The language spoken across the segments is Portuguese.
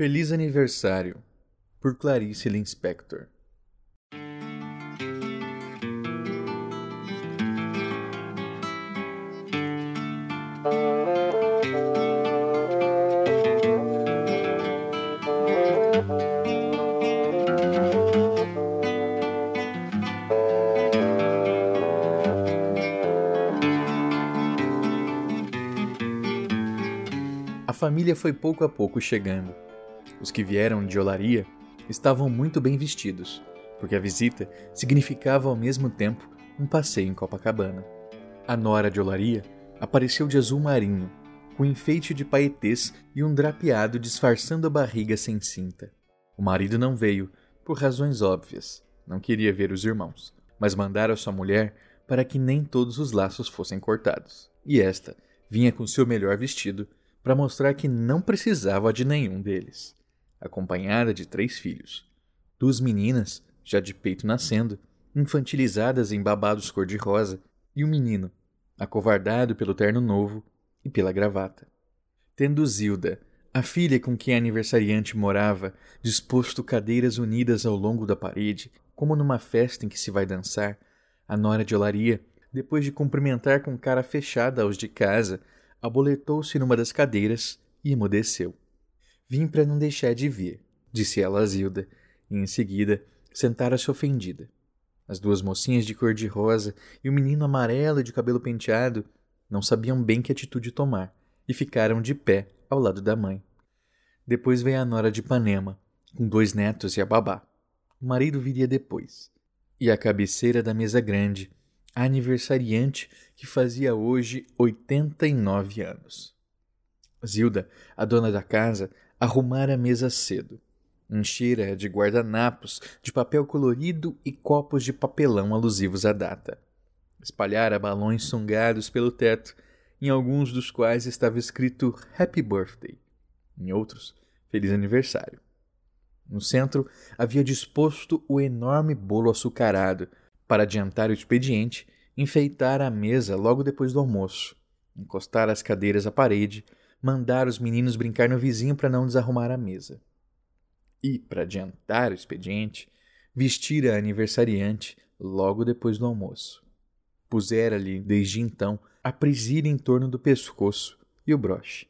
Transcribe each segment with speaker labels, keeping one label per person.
Speaker 1: Feliz Aniversário, por Clarice Linspector. A família foi pouco a pouco chegando. Os que vieram de Olaria estavam muito bem vestidos, porque a visita significava ao mesmo tempo um passeio em Copacabana. A nora de Olaria apareceu de azul marinho, com enfeite de paetês e um drapeado disfarçando a barriga sem cinta. O marido não veio, por razões óbvias, não queria ver os irmãos, mas mandara sua mulher para que nem todos os laços fossem cortados. E esta vinha com seu melhor vestido para mostrar que não precisava de nenhum deles, acompanhada de três filhos. Duas meninas, já de peito nascendo, infantilizadas em babados cor-de-rosa, e um menino, acovardado pelo terno novo e pela gravata. Tendo Zilda, a filha com quem a aniversariante morava, disposto cadeiras unidas ao longo da parede, como numa festa em que se vai dançar, a nora de Olaria, depois de cumprimentar com cara fechada aos de casa, aboletou-se numa das cadeiras e emudeceu. Vim para não deixar de vir, disse ela a Zilda, e em seguida sentara-se ofendida. As duas mocinhas de cor de rosa e o menino amarelo de cabelo penteado não sabiam bem que atitude tomar e ficaram de pé ao lado da mãe. Depois veio a nora de Ipanema, com dois netos e a babá. O marido viria depois. E à cabeceira da mesa grande, a aniversariante que fazia hoje 89 anos. Zilda, a dona da casa, arrumara a mesa cedo. Enchera de guardanapos, de papel colorido e copos de papelão alusivos à data. Espalhara balões sungados pelo teto, em alguns dos quais estava escrito Happy Birthday, em outros, Feliz Aniversário. No centro havia disposto o enorme bolo açucarado, para adiantar o expediente, enfeitar a mesa logo depois do almoço, encostar as cadeiras à parede, mandar os meninos brincar no vizinho para não desarrumar a mesa. E, para adiantar o expediente, vestir a aniversariante logo depois do almoço. Pusera-lhe, desde então, a presília em torno do pescoço e o broche.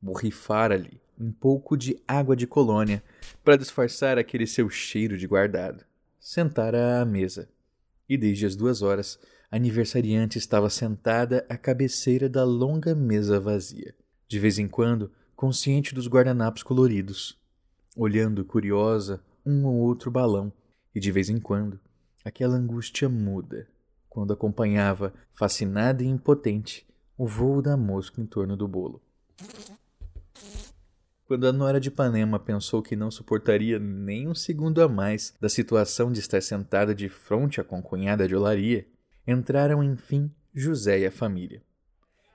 Speaker 1: Borrifara-lhe um pouco de água de colônia para disfarçar aquele seu cheiro de guardado. Sentara à mesa e desde as duas horas a aniversariante estava sentada à cabeceira da longa mesa vazia, de vez em quando consciente dos guardanapos coloridos, olhando curiosa um ou outro balão, e de vez em quando aquela angústia muda, quando acompanhava, fascinada e impotente, o vôo da mosca em torno do bolo. Quando a Nora de Ipanema pensou que não suportaria nem um segundo a mais da situação de estar sentada de frente à concunhada de Olaria, entraram enfim José e a família.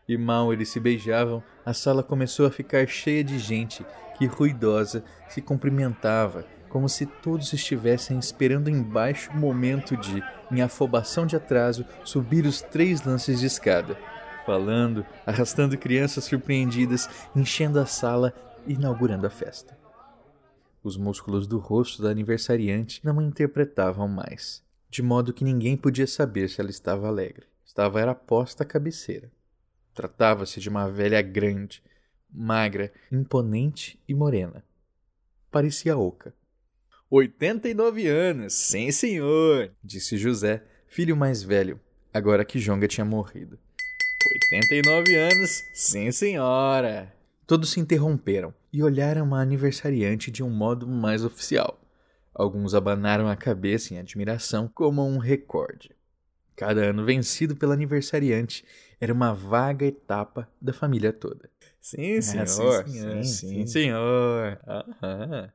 Speaker 1: E mal eles se beijavam, a sala começou a ficar cheia de gente que, ruidosa, se cumprimentava, como se todos estivessem esperando embaixo o momento de, em afobação de atraso, subir os três lances de escada, falando, arrastando crianças surpreendidas, enchendo a sala inaugurando a festa. Os músculos do rosto da aniversariante não a interpretavam mais, de modo que ninguém podia saber se ela estava alegre. Estava era posta à cabeceira. Tratava-se de uma velha grande, magra, imponente e morena. Parecia oca. Oitenta e nove anos, sim senhor, disse José, filho mais velho, agora que Jonga tinha morrido. Oitenta e nove anos, sim senhora. Todos se interromperam e olharam a aniversariante de um modo mais oficial. Alguns abanaram a cabeça em admiração, como um recorde. Cada ano vencido pela aniversariante era uma vaga etapa da família toda. Sim, senhor. Ah, sim, senhor. Sim, sim, senhor. Aham.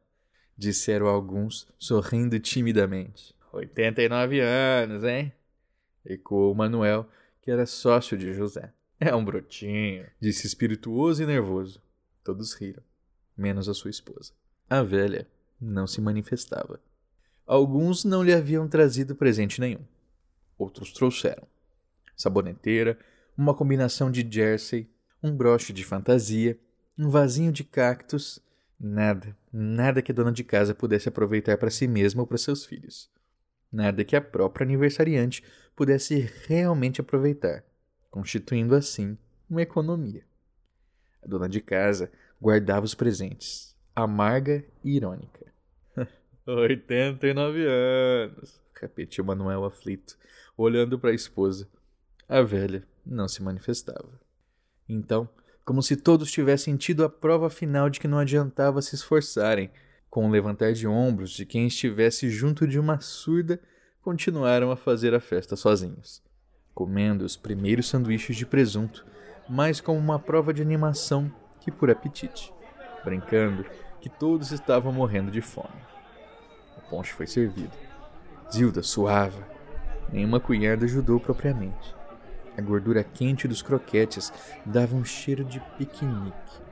Speaker 1: Disseram alguns, sorrindo timidamente. 89 anos, hein? Ecoou Manuel, que era sócio de José. É um brotinho, disse espirituoso e nervoso. Todos riram, menos a sua esposa. A velha não se manifestava. Alguns não lhe haviam trazido presente nenhum. Outros trouxeram. Saboneteira, uma combinação de jersey, um broche de fantasia, um vasinho de cactos Nada, nada que a dona de casa pudesse aproveitar para si mesma ou para seus filhos. Nada que a própria aniversariante pudesse realmente aproveitar, constituindo assim uma economia. A dona de casa guardava os presentes, amarga e irônica. 89 anos, repetiu Manuel aflito, olhando para a esposa. A velha não se manifestava. Então, como se todos tivessem tido a prova final de que não adiantava se esforçarem, com o levantar de ombros de quem estivesse junto de uma surda, continuaram a fazer a festa sozinhos, comendo os primeiros sanduíches de presunto, mais como uma prova de animação que por apetite, brincando que todos estavam morrendo de fome. O ponche foi servido. Zilda suava. Nenhuma cunhada ajudou propriamente. A gordura quente dos croquetes dava um cheiro de piquenique.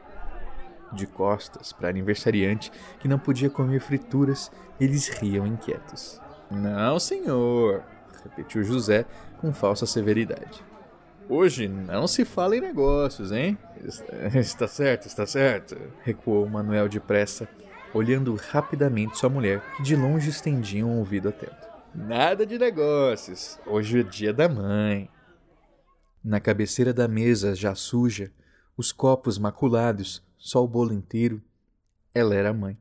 Speaker 1: De costas para aniversariante que não podia comer frituras, eles riam inquietos. Não, senhor, repetiu José com falsa severidade. Hoje não se fala em negócios, hein? Está certo, está certo, recuou Manuel depressa, olhando rapidamente sua mulher, que de longe estendia um ouvido atento. Nada de negócios. Hoje é dia da mãe. Na cabeceira da mesa, já suja, os copos maculados, só o bolo inteiro, ela era a mãe.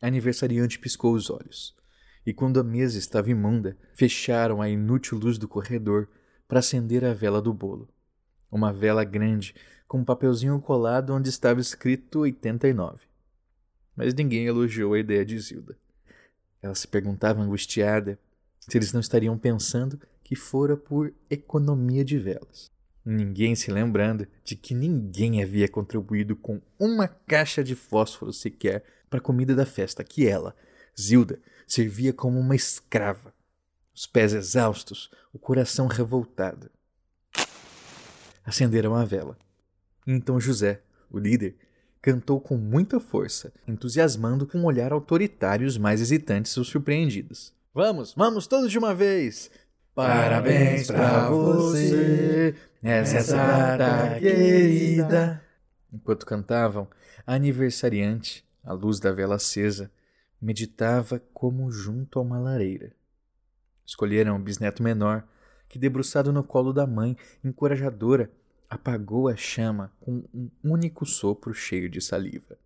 Speaker 1: A aniversariante piscou os olhos, e quando a mesa estava imunda, fecharam a inútil luz do corredor para acender a vela do bolo. Uma vela grande, com um papelzinho colado onde estava escrito 89. Mas ninguém elogiou a ideia de Zilda. Ela se perguntava angustiada se eles não estariam pensando que fora por economia de velas. Ninguém se lembrando de que ninguém havia contribuído com uma caixa de fósforo sequer para a comida da festa que ela, Zilda, servia como uma escrava. Os pés exaustos, o coração revoltado. Acenderam a vela. Então José, o líder, cantou com muita força, entusiasmando com um olhar autoritário os mais hesitantes ou surpreendidos. Vamos, vamos todos de uma vez! Parabéns pra você nessa data querida. Enquanto cantavam, a aniversariante, à luz da vela acesa, meditava como junto a uma lareira. Escolheram o bisneto menor, que, debruçado no colo da mãe, encorajadora, apagou a chama com um único sopro cheio de saliva.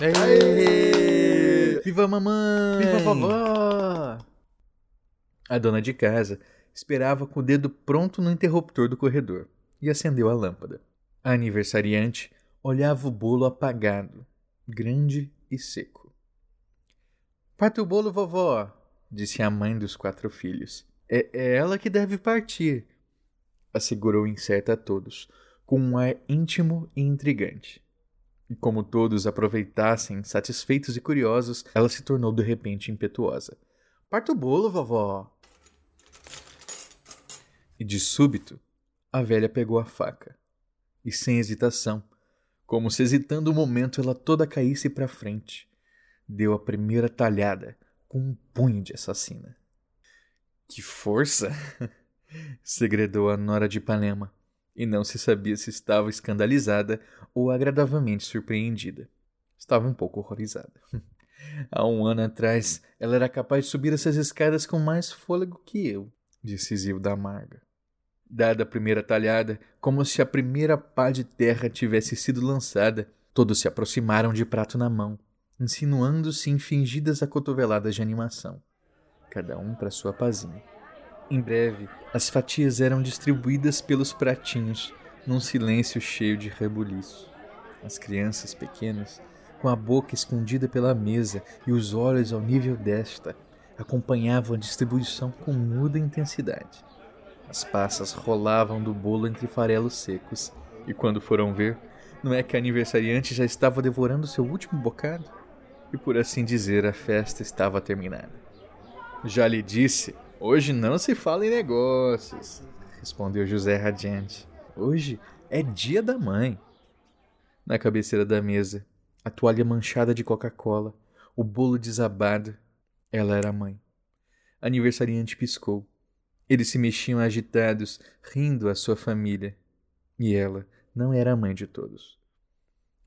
Speaker 1: Aê! Viva a mamãe!
Speaker 2: Viva a vovó!
Speaker 1: A dona de casa esperava com o dedo pronto no interruptor do corredor e acendeu a lâmpada. A aniversariante olhava o bolo apagado, grande e seco. Parte o bolo, vovó, disse a mãe dos quatro filhos. É, é ela que deve partir, assegurou incerta a todos, com um ar íntimo e intrigante. E como todos aproveitassem, satisfeitos e curiosos, ela se tornou de repente impetuosa. Parta o bolo, vovó! E de súbito, a velha pegou a faca. E sem hesitação, como se hesitando um momento ela toda caísse para frente, deu a primeira talhada com um punho de assassina. Que força! segredou a Nora de Ipanema e não se sabia se estava escandalizada ou agradavelmente surpreendida. Estava um pouco horrorizada. Há um ano atrás, ela era capaz de subir essas escadas com mais fôlego que eu, disse Zilda amarga. Dada a primeira talhada, como se a primeira pá de terra tivesse sido lançada, todos se aproximaram de prato na mão, insinuando-se em fingidas acotoveladas de animação, cada um para sua pazinha. Em breve, as fatias eram distribuídas pelos pratinhos, num silêncio cheio de rebuliço. As crianças pequenas, com a boca escondida pela mesa e os olhos ao nível desta, acompanhavam a distribuição com muda intensidade. As passas rolavam do bolo entre farelos secos, e quando foram ver, não é que a aniversariante já estava devorando seu último bocado? E por assim dizer, a festa estava terminada. Já lhe disse, Hoje não se fala em negócios, respondeu José radiante. Hoje é dia da mãe. Na cabeceira da mesa, a toalha manchada de Coca-Cola, o bolo desabado. Ela era a mãe. Aniversariante piscou. Eles se mexiam agitados, rindo à sua família. E ela, não era a mãe de todos.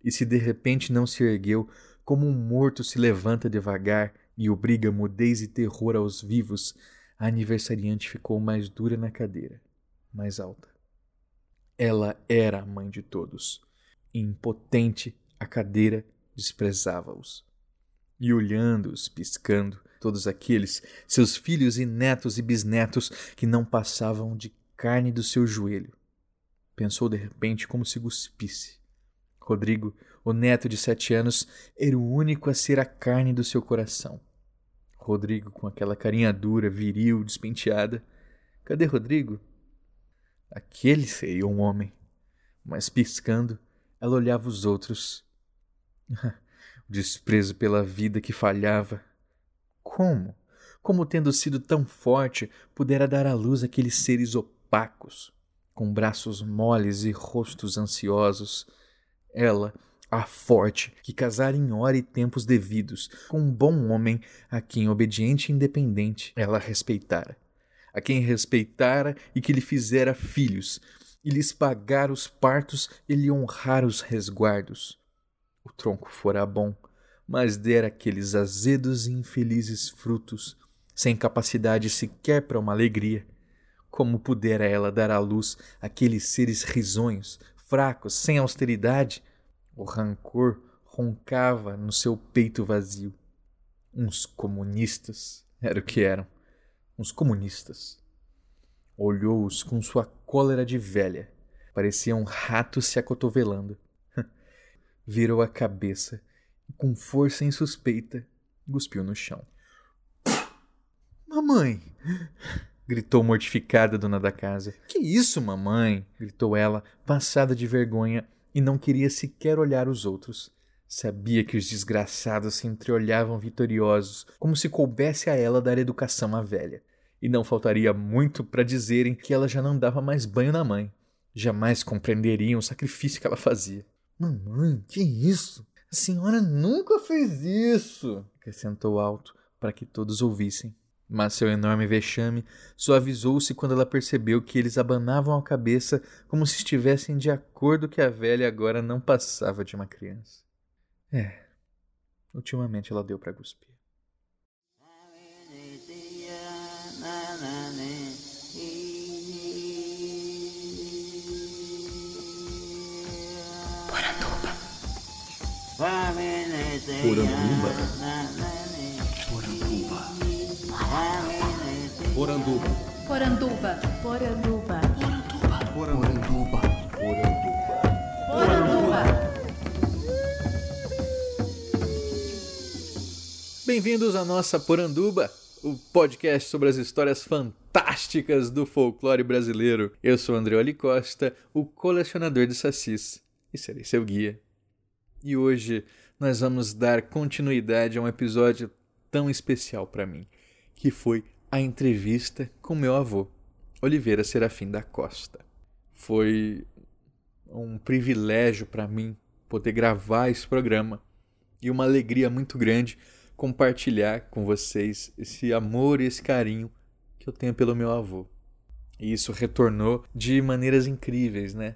Speaker 1: E se de repente não se ergueu, como um morto se levanta devagar e obriga mudez e terror aos vivos, a aniversariante ficou mais dura na cadeira, mais alta. Ela era a mãe de todos. Impotente, a cadeira desprezava-os. E olhando-os, piscando, todos aqueles, seus filhos e netos e bisnetos que não passavam de carne do seu joelho. Pensou de repente como se cuspisse. Rodrigo, o neto de sete anos, era o único a ser a carne do seu coração. Rodrigo, com aquela carinha dura, viril, despenteada. Cadê Rodrigo? Aquele seria um homem. Mas piscando, ela olhava os outros. o desprezo pela vida que falhava, como? Como, tendo sido tão forte, pudera dar à luz aqueles seres opacos, com braços moles e rostos ansiosos? Ela, a forte, que casara em hora e tempos devidos, com um bom homem a quem, obediente e independente, ela respeitara, a quem respeitara e que lhe fizera filhos, e lhes pagara os partos e lhe honrara os resguardos. O tronco fora bom, mas dera aqueles azedos e infelizes frutos, sem capacidade sequer para uma alegria. Como pudera ela dar à luz aqueles seres risonhos, fracos, sem austeridade? O rancor roncava no seu peito vazio. Uns comunistas, era o que eram, uns comunistas. Olhou-os com sua cólera de velha. Parecia um rato se acotovelando. Virou a cabeça com força insuspeita, cuspiu no chão. Mamãe! gritou mortificada a dona da casa. Que isso, mamãe? gritou ela, passada de vergonha, e não queria sequer olhar os outros. Sabia que os desgraçados se entreolhavam vitoriosos, como se coubesse a ela dar educação à velha. E não faltaria muito para dizerem que ela já não dava mais banho na mãe. Jamais compreenderiam o sacrifício que ela fazia. Mamãe, que isso? A senhora nunca fez isso, acrescentou alto para que todos ouvissem. Mas seu enorme vexame suavizou-se quando ela percebeu que eles abanavam a cabeça como se estivessem de acordo que a velha agora não passava de uma criança. É, ultimamente ela deu para cuspir.
Speaker 2: Poranduba. Poranduba.
Speaker 3: Poranduba.
Speaker 4: Poranduba.
Speaker 2: Poranduba.
Speaker 3: Poranduba. Poranduba.
Speaker 1: Bem-vindos à nossa Poranduba, o podcast sobre as histórias fantásticas do folclore brasileiro. Eu sou André Oli Costa, o colecionador de sacis, e serei seu guia. E hoje nós vamos dar continuidade a um episódio tão especial para mim, que foi a entrevista com meu avô, Oliveira Serafim da Costa. Foi um privilégio para mim poder gravar esse programa e uma alegria muito grande compartilhar com vocês esse amor e esse carinho que eu tenho pelo meu avô. E isso retornou de maneiras incríveis, né?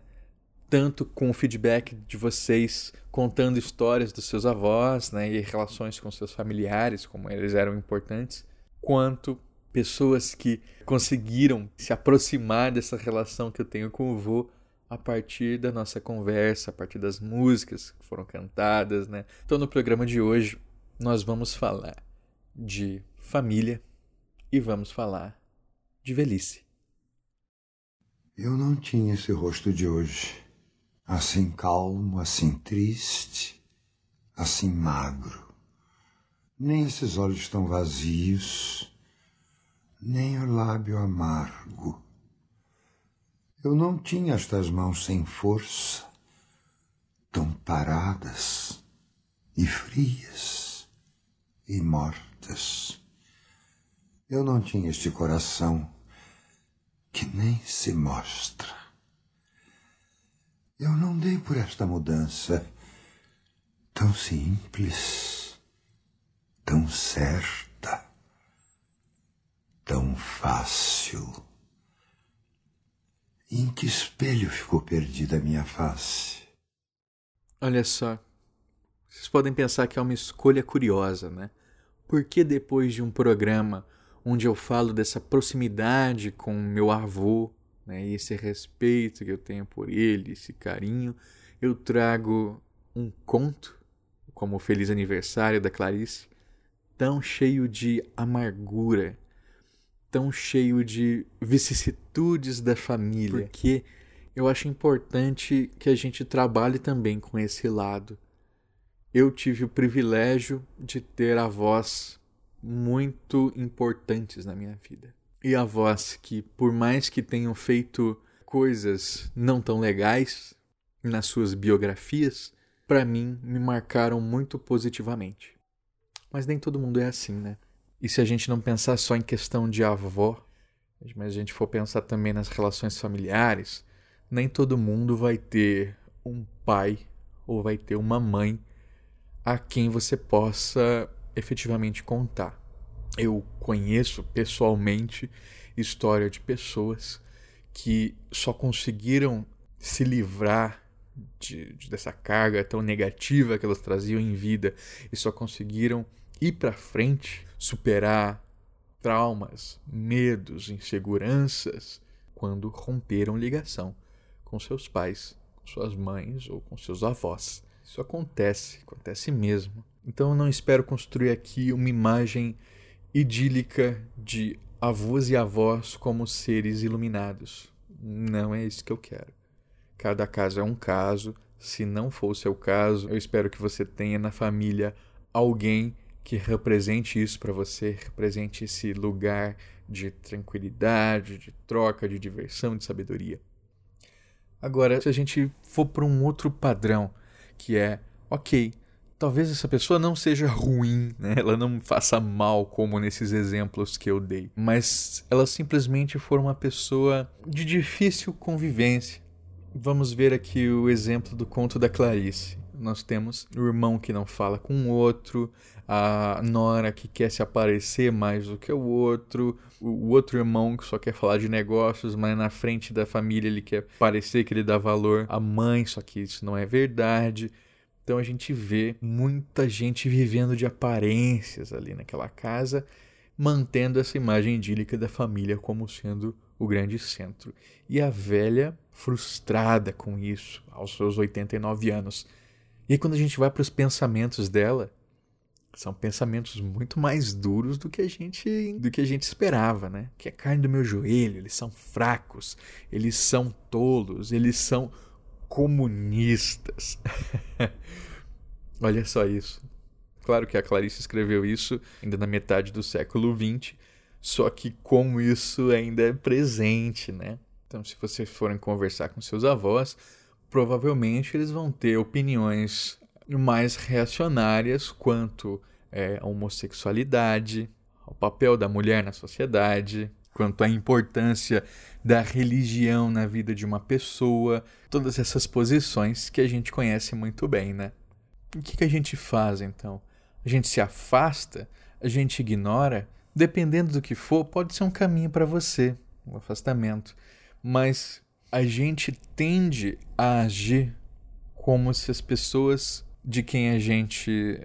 Speaker 1: tanto com o feedback de vocês contando histórias dos seus avós, né, e relações com seus familiares, como eles eram importantes, quanto pessoas que conseguiram se aproximar dessa relação que eu tenho com o vô a partir da nossa conversa, a partir das músicas que foram cantadas, né? Então no programa de hoje nós vamos falar de família e vamos falar de velhice.
Speaker 5: Eu não tinha esse rosto de hoje assim calmo, assim triste, assim magro. Nem esses olhos tão vazios, nem o lábio amargo. Eu não tinha estas mãos sem força, tão paradas e frias e mortas. Eu não tinha este coração que nem se mostra. Eu não dei por esta mudança tão simples, tão certa, tão fácil. Em que espelho ficou perdida a minha face?
Speaker 1: Olha só, vocês podem pensar que é uma escolha curiosa, né? Por que depois de um programa onde eu falo dessa proximidade com meu avô, né, e esse respeito que eu tenho por ele, esse carinho, eu trago um conto, como o Feliz Aniversário da Clarice, tão cheio de amargura, tão cheio de vicissitudes da família, porque eu acho importante que a gente trabalhe também com esse lado. Eu tive o privilégio de ter avós muito importantes na minha vida. E avós que, por mais que tenham feito coisas não tão legais nas suas biografias, para mim me marcaram muito positivamente. Mas nem todo mundo é assim, né? E se a gente não pensar só em questão de avó, mas a gente for pensar também nas relações familiares, nem todo mundo vai ter um pai ou vai ter uma mãe a quem você possa efetivamente contar. Eu conheço pessoalmente história de pessoas que só conseguiram se livrar de, de, dessa carga tão negativa que elas traziam em vida e só conseguiram ir para frente, superar traumas, medos, inseguranças quando romperam ligação com seus pais, com suas mães ou com seus avós. Isso acontece, acontece mesmo. Então eu não espero construir aqui uma imagem idílica de avós e avós como seres iluminados. Não é isso que eu quero. Cada caso é um caso. Se não for o seu caso, eu espero que você tenha na família alguém que represente isso para você, represente esse lugar de tranquilidade, de troca, de diversão, de sabedoria. Agora, se a gente for para um outro padrão, que é, ok, talvez essa pessoa não seja ruim, né? ela não faça mal como nesses exemplos que eu dei, mas ela simplesmente for uma pessoa de difícil convivência. Vamos ver aqui o exemplo do conto da Clarice nós temos o irmão que não fala com o outro, a nora que quer se aparecer mais do que o outro, o outro irmão que só quer falar de negócios, mas na frente da família ele quer parecer que ele dá valor à mãe, só que isso não é verdade. Então a gente vê muita gente vivendo de aparências ali naquela casa, mantendo essa imagem idílica da família como sendo o grande centro. E a velha frustrada com isso, aos seus 89 anos, e quando a gente vai para os pensamentos dela, são pensamentos muito mais duros do que a gente do que a gente esperava, né? Que é carne do meu joelho, eles são fracos, eles são tolos, eles são comunistas. Olha só isso. Claro que a Clarice escreveu isso ainda na metade do século XX, só que como isso ainda é presente, né? Então, se vocês forem conversar com seus avós, provavelmente eles vão ter opiniões mais reacionárias quanto é, à homossexualidade, ao papel da mulher na sociedade, quanto à importância da religião na vida de uma pessoa, todas essas posições que a gente conhece muito bem, né? O que, que a gente faz então? A gente se afasta? A gente ignora? Dependendo do que for, pode ser um caminho para você, um afastamento. Mas a gente tende a agir como se as pessoas de quem a gente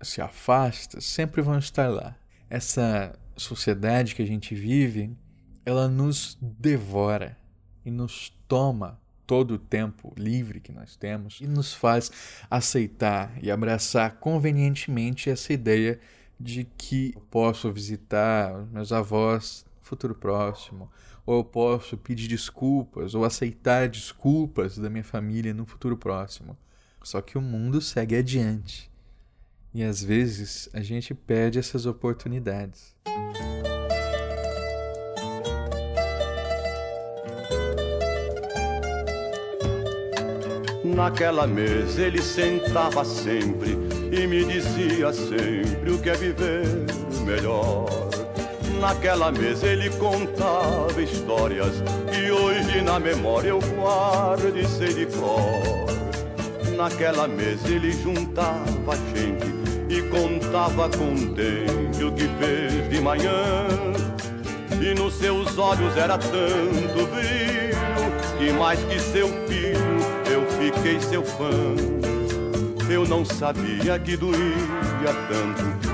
Speaker 1: se afasta sempre vão estar lá. Essa sociedade que a gente vive, ela nos devora e nos toma todo o tempo livre que nós temos e nos faz aceitar e abraçar convenientemente essa ideia de que posso visitar meus avós no futuro próximo, ou eu posso pedir desculpas ou aceitar desculpas da minha família no futuro próximo. Só que o mundo segue adiante. E às vezes a gente perde essas oportunidades.
Speaker 4: Naquela mesa ele sentava sempre e me dizia sempre o que é viver melhor Naquela mesa ele contava histórias que hoje na memória eu guardo e sei de cor. Naquela mesa ele juntava gente e contava contente o que fez de manhã. E nos seus olhos era tanto brilho que mais que seu filho eu fiquei seu fã. Eu não sabia que doía tanto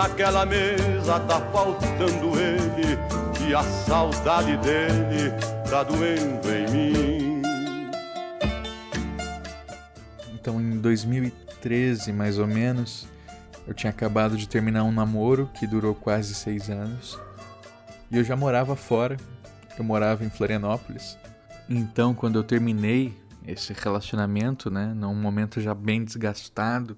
Speaker 4: Naquela mesa tá faltando ele e a saudade dele tá doendo em mim.
Speaker 1: Então, em 2013, mais ou menos, eu tinha acabado de terminar um namoro que durou quase seis anos e eu já morava fora. Eu morava em Florianópolis. Então, quando eu terminei esse relacionamento, né, num momento já bem desgastado,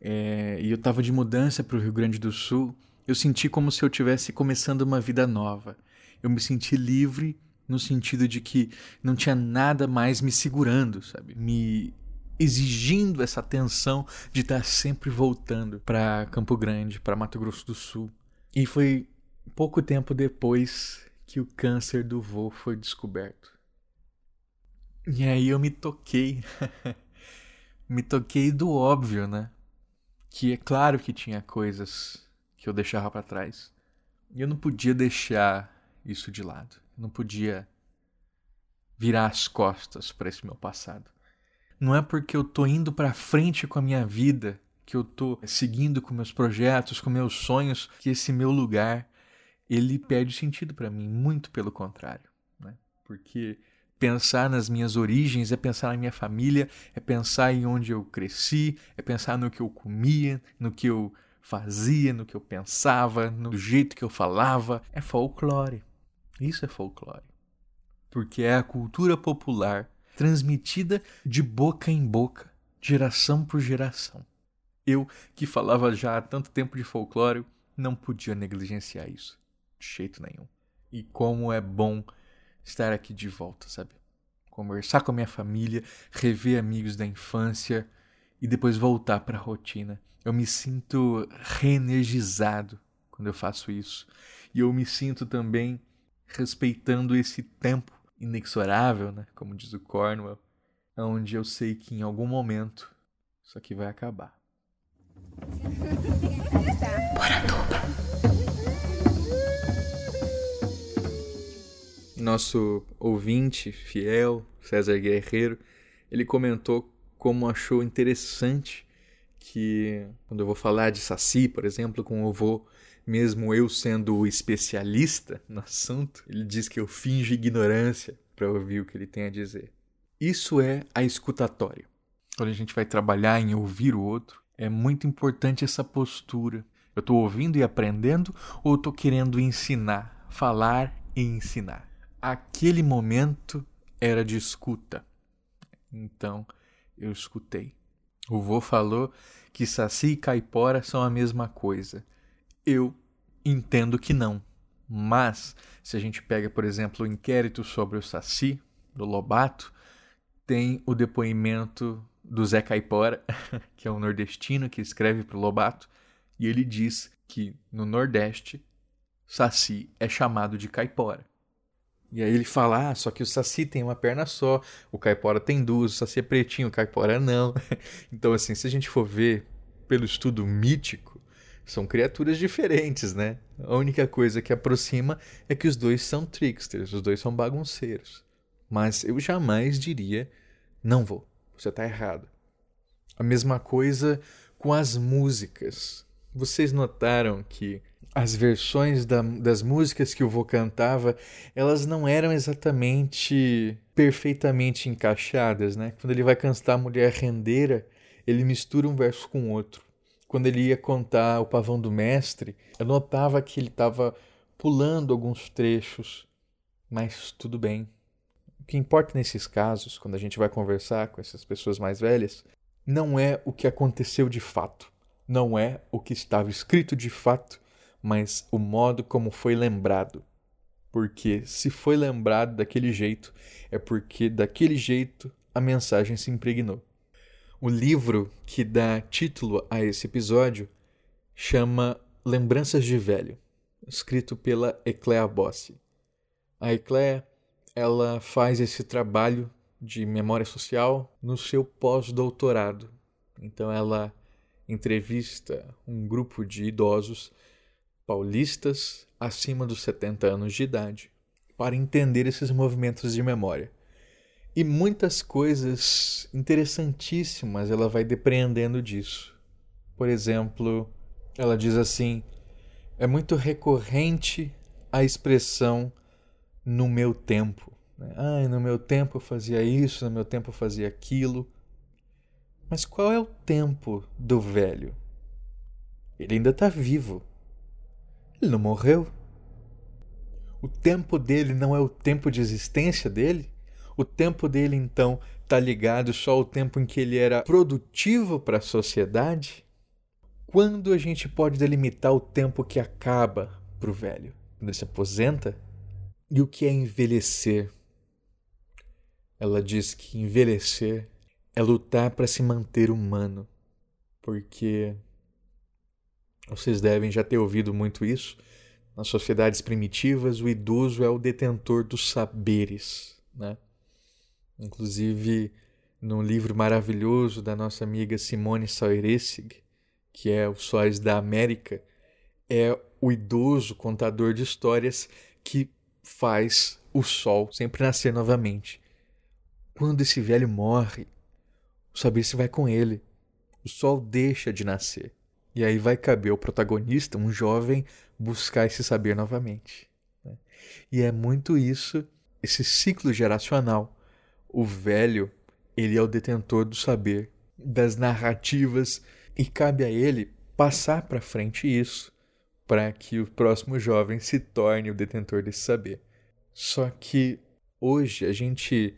Speaker 1: é, e eu estava de mudança para o Rio Grande do Sul, eu senti como se eu tivesse começando uma vida nova. Eu me senti livre no sentido de que não tinha nada mais me segurando, sabe? Me exigindo essa atenção de estar sempre voltando para Campo Grande, para Mato Grosso do Sul. E foi pouco tempo depois que o câncer do vô foi descoberto. E aí eu me toquei. me toquei do óbvio, né? Que é claro que tinha coisas que eu deixava para trás. E eu não podia deixar isso de lado. Eu não podia virar as costas para esse meu passado. Não é porque eu tô indo para frente com a minha vida, que eu tô seguindo com meus projetos, com meus sonhos, que esse meu lugar ele perde sentido para mim, muito pelo contrário, né? Porque Pensar nas minhas origens é pensar na minha família, é pensar em onde eu cresci, é pensar no que eu comia, no que eu fazia, no que eu pensava, no jeito que eu falava. É folclore. Isso é folclore. Porque é a cultura popular transmitida de boca em boca, geração por geração. Eu, que falava já há tanto tempo de folclore, não podia negligenciar isso. De jeito nenhum. E como é bom estar aqui de volta, sabe? Conversar com a minha família, rever amigos da infância e depois voltar para a rotina. Eu me sinto reenergizado quando eu faço isso. E eu me sinto também respeitando esse tempo inexorável, né? como diz o Cornwell, onde eu sei que em algum momento isso aqui vai acabar. Nosso ouvinte fiel, César Guerreiro, ele comentou como achou interessante que, quando eu vou falar de Saci, por exemplo, com o avô, mesmo eu sendo especialista no assunto, ele diz que eu finjo ignorância para ouvir o que ele tem a dizer. Isso é a escutatória. Quando a gente vai trabalhar em ouvir o outro, é muito importante essa postura. Eu estou ouvindo e aprendendo ou estou querendo ensinar, falar e ensinar? Aquele momento era de escuta. Então eu escutei. O vô falou que saci e caipora são a mesma coisa. Eu entendo que não. Mas, se a gente pega, por exemplo, o inquérito sobre o saci, do Lobato, tem o depoimento do Zé Caipora, que é um nordestino que escreve para o Lobato, e ele diz que no Nordeste, saci é chamado de caipora. E aí ele fala, ah, só que o Saci tem uma perna só, o Caipora tem duas, o Saci é pretinho, o Caipora não. então, assim, se a gente for ver pelo estudo mítico, são criaturas diferentes, né? A única coisa que aproxima é que os dois são tricksters, os dois são bagunceiros. Mas eu jamais diria, não vou, você está errado. A mesma coisa com as músicas. Vocês notaram que as versões da, das músicas que o vô cantava, elas não eram exatamente perfeitamente encaixadas, né? Quando ele vai cantar Mulher Rendeira, ele mistura um verso com outro. Quando ele ia contar o Pavão do Mestre, eu notava que ele estava pulando alguns trechos, mas tudo bem. O que importa nesses casos, quando a gente vai conversar com essas pessoas mais velhas, não é o que aconteceu de fato, não é o que estava escrito de fato, mas o modo como foi lembrado. Porque se foi lembrado daquele jeito, é porque daquele jeito a mensagem se impregnou. O livro que dá título a esse episódio chama Lembranças de Velho, escrito pela Eclea Bossi. A Eclea, ela faz esse trabalho de memória social no seu pós-doutorado. Então ela entrevista um grupo de idosos paulistas acima dos 70 anos de idade para entender esses movimentos de memória. E muitas coisas interessantíssimas ela vai depreendendo disso. Por exemplo, ela diz assim: é muito recorrente a expressão no meu tempo. Ah, no meu tempo eu fazia isso, no meu tempo eu fazia aquilo. Mas qual é o tempo do velho? Ele ainda está vivo. Ele não morreu. O tempo dele não é o tempo de existência dele? O tempo dele, então, está ligado só ao tempo em que ele era produtivo para a sociedade? Quando a gente pode delimitar o tempo que acaba para o velho? Quando ele se aposenta? E o que é envelhecer? Ela diz que envelhecer é lutar para se manter humano, porque vocês devem já ter ouvido muito isso. Nas sociedades primitivas, o idoso é o detentor dos saberes, né? Inclusive, num livro maravilhoso da nossa amiga Simone Saueressig, que é O Sóis da América, é o idoso contador de histórias que faz o sol sempre nascer novamente. Quando esse velho morre, o saber se vai com ele. O sol deixa de nascer. E aí vai caber ao protagonista, um jovem, buscar esse saber novamente. Né? E é muito isso, esse ciclo geracional o velho, ele é o detentor do saber, das narrativas, e cabe a ele passar para frente isso, para que o próximo jovem se torne o detentor desse saber. Só que hoje a gente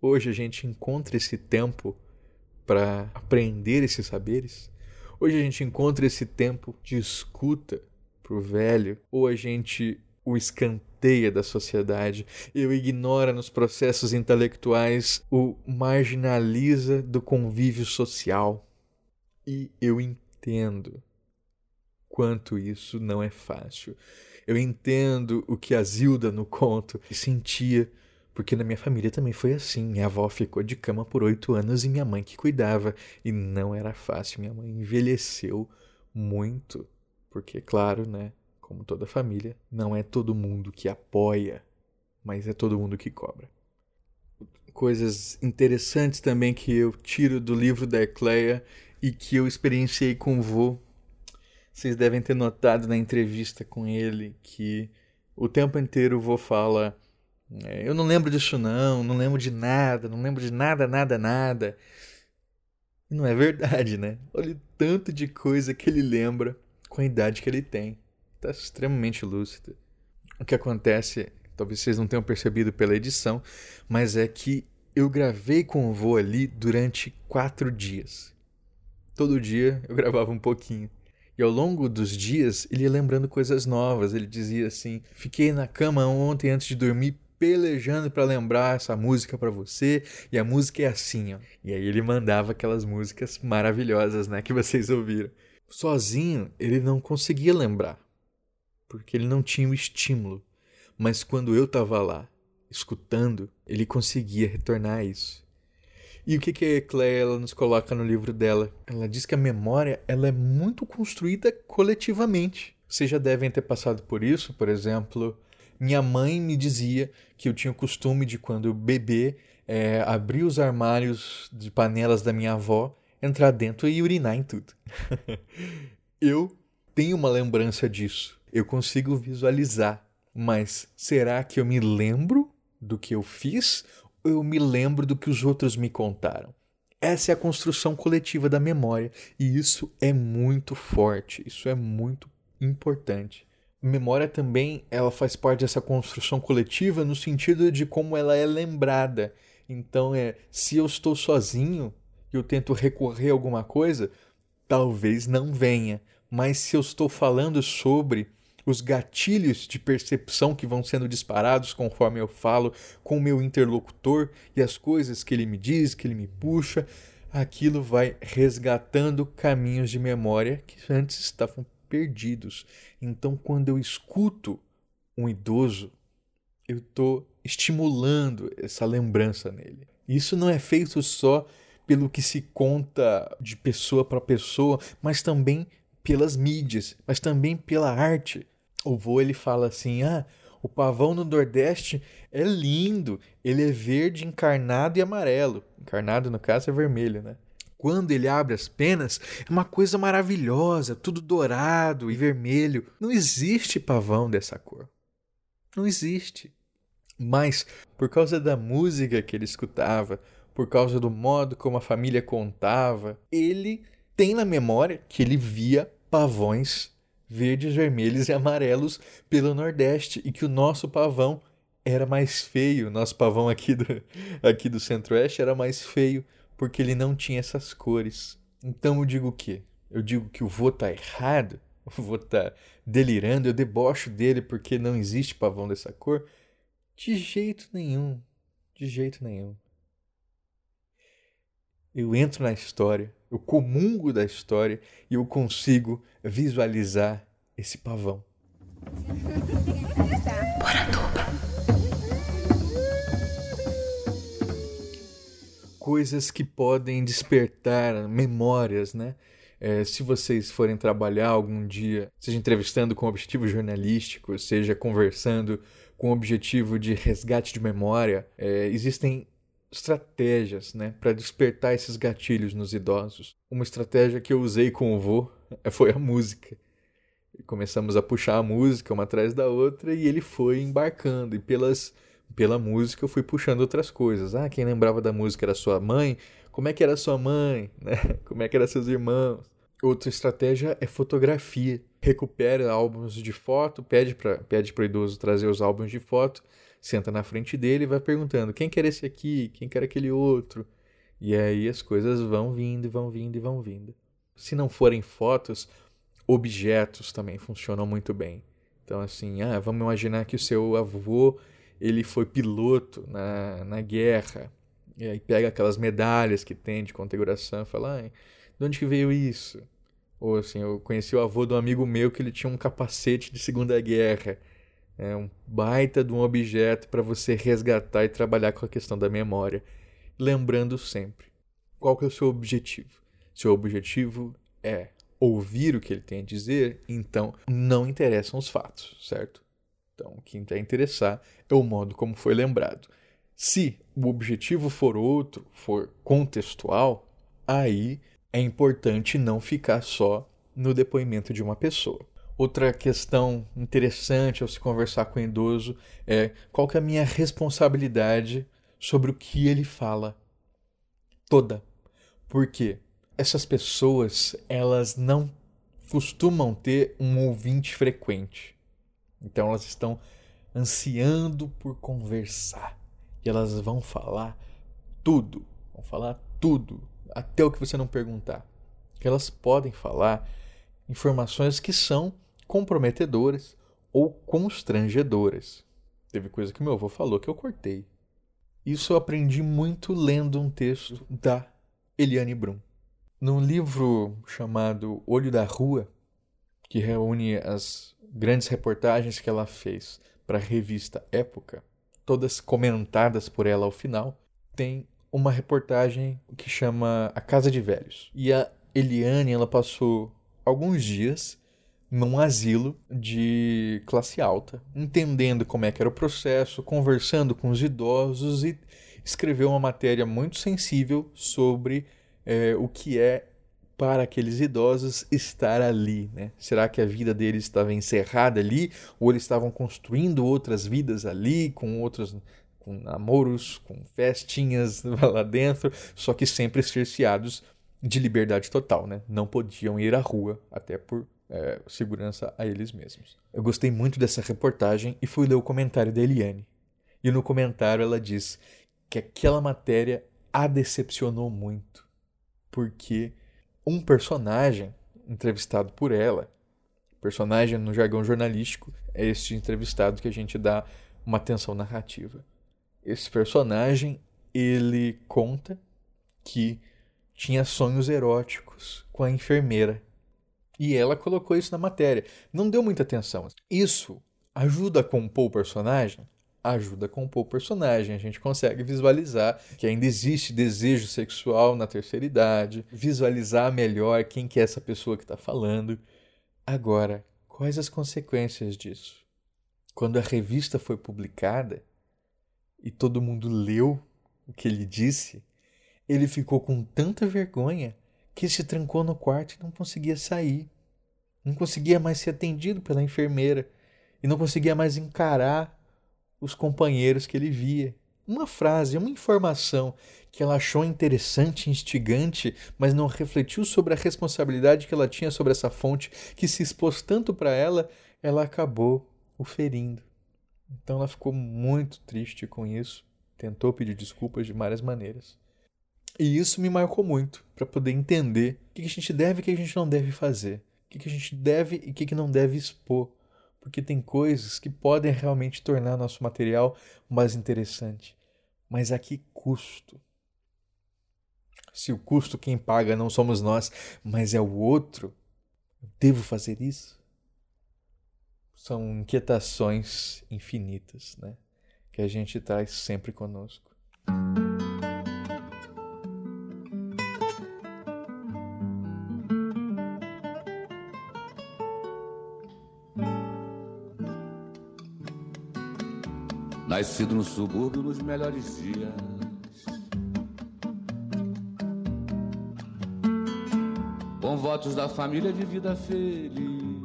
Speaker 1: hoje a gente encontra esse tempo para aprender esses saberes. Hoje a gente encontra esse tempo de escuta para o velho, ou a gente o escanteia da sociedade, eu ignora nos processos intelectuais, o marginaliza do convívio social. E eu entendo quanto isso não é fácil. Eu entendo o que a Zilda no conto sentia, porque na minha família também foi assim. Minha avó ficou de cama por oito anos e minha mãe que cuidava. E não era fácil. Minha mãe envelheceu muito. Porque, claro, né? como toda família, não é todo mundo que apoia, mas é todo mundo que cobra. Coisas interessantes também que eu tiro do livro da Ecleia e que eu experienciei com o vô. Vocês devem ter notado na entrevista com ele que o tempo inteiro o vô fala: Eu não lembro disso, não, não lembro de nada, não lembro de nada, nada, nada. Não é verdade, né? Olha o tanto de coisa que ele lembra com a idade que ele tem está extremamente lúcida. O que acontece, talvez vocês não tenham percebido pela edição, mas é que eu gravei com o vô ali durante quatro dias. Todo dia eu gravava um pouquinho. E ao longo dos dias ele ia lembrando coisas novas. Ele dizia assim: Fiquei na cama ontem antes de dormir pelejando para lembrar essa música para você, e a música é assim, ó. E aí ele mandava aquelas músicas maravilhosas, né, que vocês ouviram. Sozinho, ele não conseguia lembrar porque ele não tinha o estímulo. Mas quando eu estava lá, escutando, ele conseguia retornar a isso. E o que, que a Eclair ela nos coloca no livro dela? Ela diz que a memória ela é muito construída coletivamente. Vocês já devem ter passado por isso, por exemplo. Minha mãe me dizia que eu tinha o costume de, quando bebê, é, abrir os armários de panelas da minha avó, entrar dentro e urinar em tudo. eu tenho uma lembrança disso eu consigo visualizar. Mas será que eu me lembro do que eu fiz ou eu me lembro do que os outros me contaram? Essa é a construção coletiva da memória e isso é muito forte, isso é muito importante. Memória também, ela faz parte dessa construção coletiva no sentido de como ela é lembrada. Então é, se eu estou sozinho e eu tento recorrer a alguma coisa, talvez não venha, mas se eu estou falando sobre os gatilhos de percepção que vão sendo disparados conforme eu falo com o meu interlocutor e as coisas que ele me diz, que ele me puxa, aquilo vai resgatando caminhos de memória que antes estavam perdidos. Então, quando eu escuto um idoso, eu estou estimulando essa lembrança nele. Isso não é feito só pelo que se conta de pessoa para pessoa, mas também pelas mídias, mas também pela arte. O vô ele fala assim: "Ah, o pavão no Nordeste é lindo, ele é verde encarnado e amarelo. Encarnado no caso é vermelho, né? Quando ele abre as penas, é uma coisa maravilhosa, tudo dourado e vermelho. Não existe pavão dessa cor. Não existe. Mas, por causa da música que ele escutava, por causa do modo como a família contava, ele tem na memória que ele via pavões verdes, vermelhos e amarelos pelo Nordeste e que o nosso pavão era mais feio. Nosso pavão aqui do, aqui do Centro-Oeste era mais feio porque ele não tinha essas cores. Então eu digo o quê? Eu digo que o vô tá errado, o vô tá delirando, eu debocho dele porque não existe pavão dessa cor. De jeito nenhum. De jeito nenhum. Eu entro na história, eu comungo da história e eu consigo visualizar esse pavão. Coisas que podem despertar memórias, né? É, se vocês forem trabalhar algum dia, seja entrevistando com objetivo jornalístico, seja conversando com objetivo de resgate de memória, é, existem estratégias né, para despertar esses gatilhos nos idosos. Uma estratégia que eu usei com o vô foi a música. Começamos a puxar a música uma atrás da outra e ele foi embarcando. E pelas, pela música eu fui puxando outras coisas. Ah, quem lembrava da música era sua mãe? Como é que era sua mãe? Né? Como é que eram seus irmãos? Outra estratégia é fotografia. Recupera álbuns de foto, pede para pede o idoso trazer os álbuns de foto, senta na frente dele e vai perguntando: quem quer esse aqui? Quem quer aquele outro? E aí as coisas vão vindo e vão vindo e vão vindo. Se não forem fotos, objetos também funcionam muito bem. Então, assim, ah, vamos imaginar que o seu avô ele foi piloto na, na guerra. E aí pega aquelas medalhas que tem de condecoração e fala, ah, de onde que veio isso? Ou assim, eu conheci o avô de um amigo meu que ele tinha um capacete de Segunda Guerra. É um baita de um objeto para você resgatar e trabalhar com a questão da memória. Lembrando sempre, qual que é o seu objetivo? Seu objetivo é ouvir o que ele tem a dizer, então não interessam os fatos, certo? Então, o que vai interessar é o modo como foi lembrado. Se o objetivo for outro, for contextual, aí é importante não ficar só no depoimento de uma pessoa. Outra questão interessante ao se conversar com o idoso é qual que é a minha responsabilidade sobre o que ele fala. Toda. Porque essas pessoas, elas não costumam ter um ouvinte frequente. Então elas estão ansiando por conversar. E elas vão falar tudo. Vão falar tudo até o que você não perguntar. Que elas podem falar informações que são comprometedoras ou constrangedoras. Teve coisa que meu avô falou que eu cortei. Isso eu aprendi muito lendo um texto da Eliane Brum. Num livro chamado Olho da Rua, que reúne as grandes reportagens que ela fez para a revista Época, todas comentadas por ela ao final, tem uma reportagem que chama A Casa de Velhos. E a Eliane, ela passou alguns dias num asilo de classe alta, entendendo como é que era o processo, conversando com os idosos e escreveu uma matéria muito sensível sobre é, o que é para aqueles idosos estar ali, né? Será que a vida deles estava encerrada ali ou eles estavam construindo outras vidas ali com outros com namoros, com festinhas lá dentro, só que sempre cerceados de liberdade total, né? Não podiam ir à rua, até por é, segurança a eles mesmos. Eu gostei muito dessa reportagem e fui ler o comentário da Eliane. E no comentário ela diz que aquela matéria a decepcionou muito, porque um personagem entrevistado por ela Personagem, no jargão jornalístico, é este entrevistado que a gente dá uma atenção narrativa. Esse personagem, ele conta que tinha sonhos eróticos com a enfermeira. E ela colocou isso na matéria. Não deu muita atenção. Isso ajuda a compor o personagem? Ajuda a compor o personagem. A gente consegue visualizar que ainda existe desejo sexual na terceira idade, visualizar melhor quem que é essa pessoa que está falando. Agora, quais as consequências disso? Quando a revista foi publicada e todo mundo leu o que ele disse, ele ficou com tanta vergonha que se trancou no quarto e não conseguia sair. Não conseguia mais ser atendido pela enfermeira e não conseguia mais encarar os companheiros que ele via. Uma frase, uma informação que ela achou interessante, instigante, mas não refletiu sobre a responsabilidade que ela tinha sobre essa fonte que se expôs tanto para ela, ela acabou o ferindo. Então ela ficou muito triste com isso, tentou pedir desculpas de várias maneiras. E isso me marcou muito para poder entender o que a gente deve e o que a gente não deve fazer, o que a gente deve e o que não deve expor, porque tem coisas que podem realmente tornar nosso material mais interessante. Mas a que custo? Se o custo quem paga não somos nós, mas é o outro, devo fazer isso? São inquietações infinitas, né? Que a gente traz sempre conosco.
Speaker 2: Nascido no subúrbio nos melhores dias. Com votos da família de vida feliz.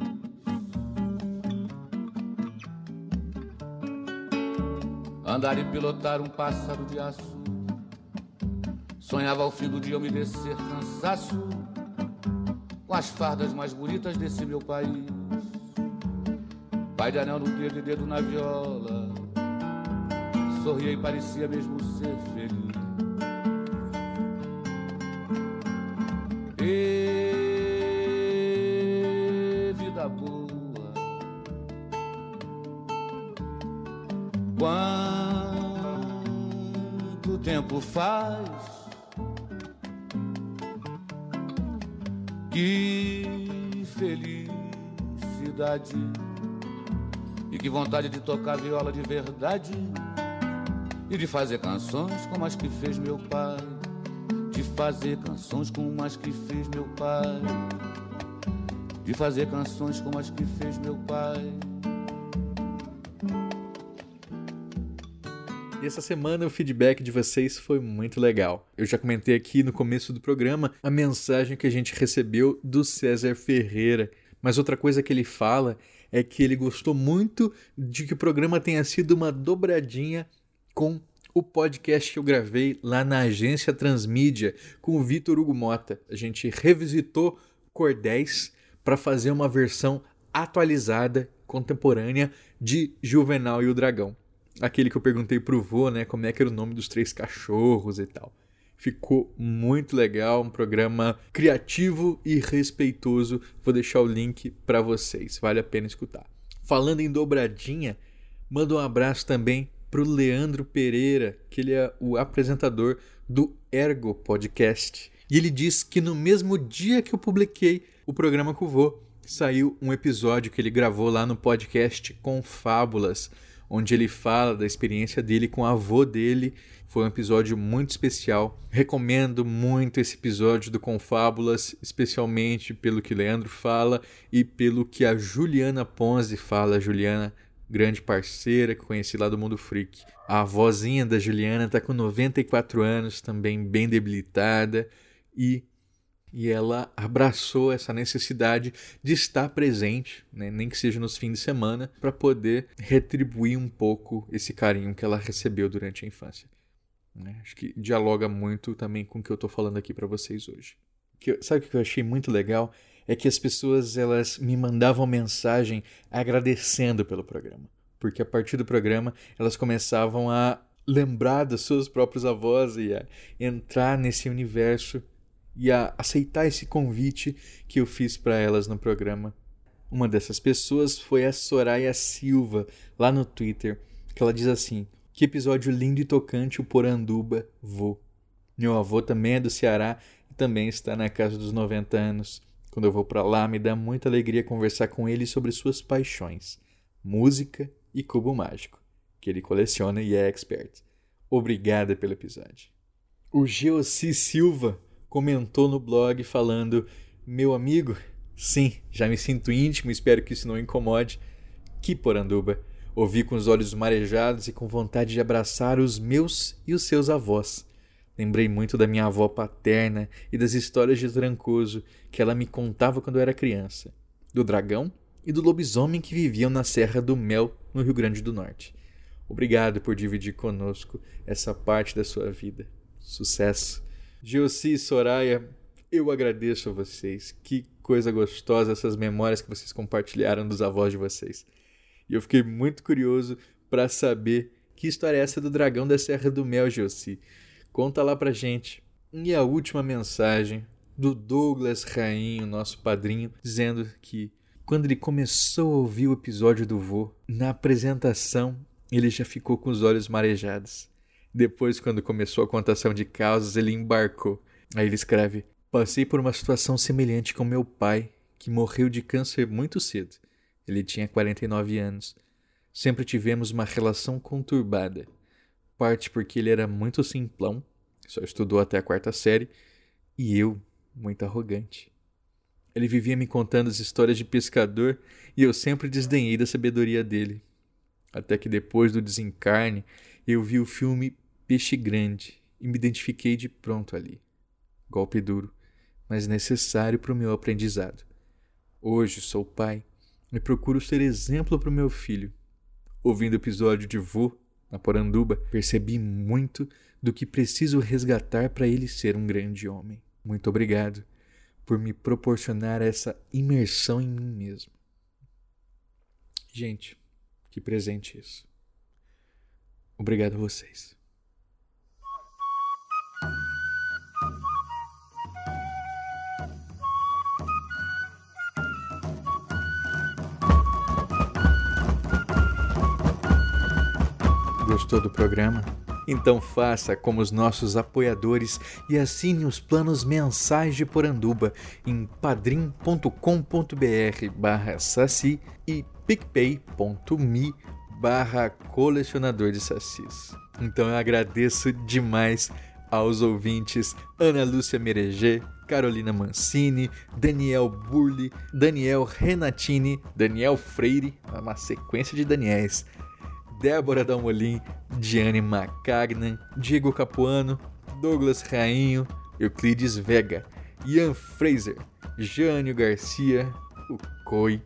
Speaker 2: Andar e pilotar um pássaro de aço. Sonhava ao fim do dia eu me descer cansaço. Com as fardas mais bonitas desse meu país. Pai de anel no dedo e dedo na viola sorria e parecia mesmo ser feliz. E vida boa, quanto tempo faz que felicidade e que vontade de tocar viola de verdade e de fazer canções como as que fez meu pai. De fazer canções como as que fez meu pai. De fazer canções como as que fez meu pai.
Speaker 1: E essa semana o feedback de vocês foi muito legal. Eu já comentei aqui no começo do programa a mensagem que a gente recebeu do César Ferreira. Mas outra coisa que ele fala é que ele gostou muito de que o programa tenha sido uma dobradinha com o podcast que eu gravei lá na agência Transmídia com o Vitor Hugo Mota. A gente revisitou Cordéis para fazer uma versão atualizada, contemporânea de Juvenal e o Dragão. Aquele que eu perguntei pro vô, né, como é que era o nome dos três cachorros e tal. Ficou muito legal, um programa criativo e respeitoso. Vou deixar o link para vocês, vale a pena escutar. Falando em dobradinha, manda um abraço também para o Leandro Pereira, que ele é o apresentador do Ergo Podcast. E ele diz que no mesmo dia que eu publiquei o programa com o Vô, saiu um episódio que ele gravou lá no podcast com Fábulas, onde ele fala da experiência dele com a avô dele. Foi um episódio muito especial. Recomendo muito esse episódio do Confábulas, especialmente pelo que Leandro fala e pelo que a Juliana Ponzi fala. Juliana grande parceira que conheci lá do Mundo Freak. A avózinha da Juliana está com 94 anos, também bem debilitada, e, e ela abraçou essa necessidade de estar presente, né, nem que seja nos fins de semana, para poder retribuir um pouco esse carinho que ela recebeu durante a infância. Né? Acho que dialoga muito também com o que eu estou falando aqui para vocês hoje. Que, sabe o que eu achei muito legal? É que as pessoas elas me mandavam mensagem agradecendo pelo programa, porque a partir do programa elas começavam a lembrar das suas próprias avós e a entrar nesse universo e a aceitar esse convite que eu fiz para elas no programa. Uma dessas pessoas foi a Soraya Silva, lá no Twitter, que ela diz assim: Que episódio lindo e tocante o Poranduba, vô. Meu avô também é do Ceará e também está na casa dos 90 anos. Quando eu vou para lá, me dá muita alegria conversar com ele sobre suas paixões, música e cubo mágico, que ele coleciona e é expert. Obrigada pelo episódio. O Geossi Silva comentou no blog falando: Meu amigo, sim, já me sinto íntimo, espero que isso não incomode. Que poranduba! Ouvi com os olhos marejados e com vontade de abraçar os meus e os seus avós. Lembrei muito da minha avó paterna e das histórias de Trancoso que ela me contava quando eu era criança, do dragão e do lobisomem que viviam na Serra do Mel, no Rio Grande do Norte. Obrigado por dividir conosco essa parte da sua vida. Sucesso! Gioci e Soraya, eu agradeço a vocês. Que coisa gostosa essas memórias que vocês compartilharam dos avós de vocês. E eu fiquei muito curioso para saber que história é essa do dragão da Serra do Mel, Gioci. Conta lá pra gente. E a última mensagem do Douglas Rainho, nosso padrinho, dizendo que quando ele começou a ouvir o episódio do vô, na apresentação ele já ficou com os olhos marejados. Depois, quando começou a contação de causas, ele embarcou. Aí ele escreve: Passei por uma situação semelhante com meu pai, que morreu de câncer muito cedo. Ele tinha 49 anos. Sempre tivemos uma relação conturbada parte porque ele era muito simplão, só estudou até a quarta série, e eu, muito arrogante. Ele vivia me contando as histórias de pescador e eu sempre desdenhei da sabedoria dele. Até que depois do desencarne, eu vi o filme Peixe Grande e me identifiquei de pronto ali. Golpe duro, mas necessário para o meu aprendizado. Hoje sou pai e procuro ser exemplo para o meu filho. Ouvindo o episódio de Vô, na Poranduba, percebi muito do que preciso resgatar para ele ser um grande homem. Muito obrigado por me proporcionar essa imersão em mim mesmo. Gente, que presente isso. Obrigado a vocês. Gostou do programa? Então faça como os nossos apoiadores e assine os planos mensais de Poranduba em padrim.com.br barra saci e picpay.me barra colecionador de sacis. Então eu agradeço demais aos ouvintes Ana Lúcia Mereger, Carolina Mancini, Daniel Burli, Daniel Renatini, Daniel Freire, uma sequência de Daniels, Débora Dalmolin, Diane Macagnan, Diego Capuano, Douglas Rainho, Euclides Vega, Ian Fraser, Jânio Garcia, o Coi,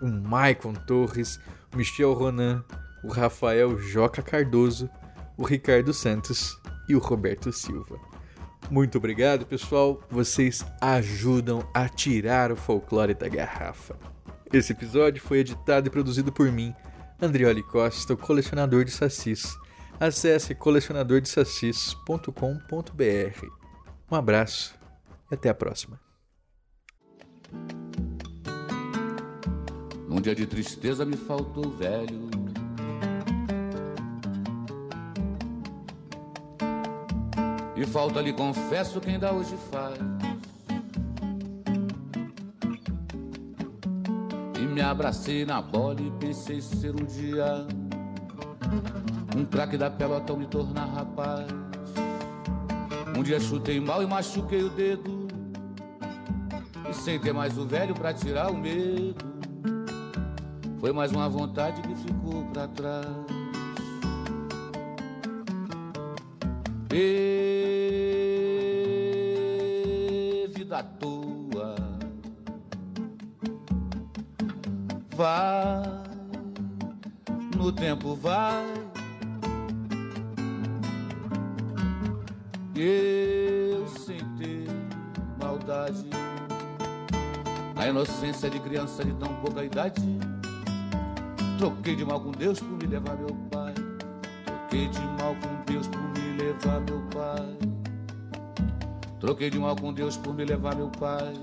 Speaker 1: o Maicon Torres, o Michel Ronan, o Rafael Joca Cardoso, o Ricardo Santos e o Roberto Silva. Muito obrigado, pessoal. Vocês ajudam a tirar o folclore da garrafa. Esse episódio foi editado e produzido por mim, Andrioli Costa, o colecionador de sacis. Acesse colecionadordesacis.com.br. Um abraço e até a próxima.
Speaker 2: Num dia de tristeza me faltou velho. E falta lhe confesso quem dá hoje faz. Me abracei na bola e pensei ser um dia um craque da pelota ao me tornar rapaz. Um dia chutei mal e machuquei o dedo. E sem ter mais o velho pra tirar o medo. Foi mais uma vontade que ficou pra trás. E tempo vai. Eu sem maldade, a inocência de criança de tão pouca idade. Troquei de mal com Deus por me levar meu pai. Troquei de mal com Deus por me levar meu pai. Troquei de mal com Deus por me levar meu pai.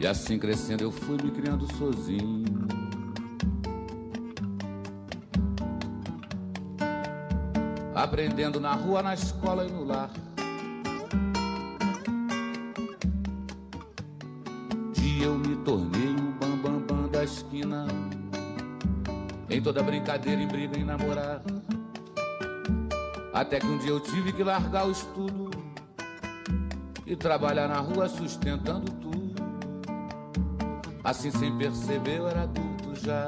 Speaker 2: E assim crescendo eu fui me criando sozinho. Aprendendo na rua, na escola e no lar. Dia eu me tornei o bambambam bam, bam da esquina. Em toda brincadeira, em briga, em namorar. Até que um dia eu tive que largar o estudo e trabalhar na rua sustentando tudo. Assim sem perceber eu era adulto já.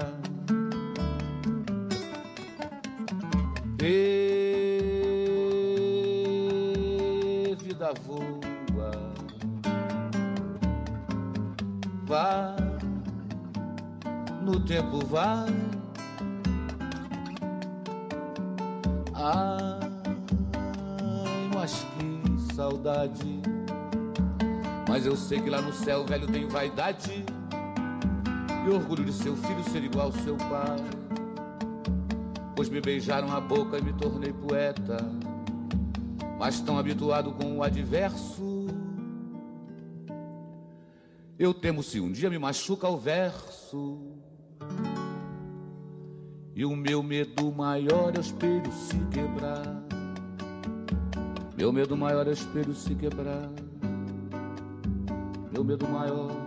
Speaker 2: E vida voa, vá no tempo vai. Ai, mas que saudade. Mas eu sei que lá no céu velho tem vaidade e orgulho de seu filho ser igual ao seu pai. Pois me beijaram a boca e me tornei poeta, mas tão habituado com o adverso. Eu temo se um dia me machuca o verso. E o meu medo maior é o espelho se quebrar. Meu medo maior é o espelho se quebrar. Meu medo maior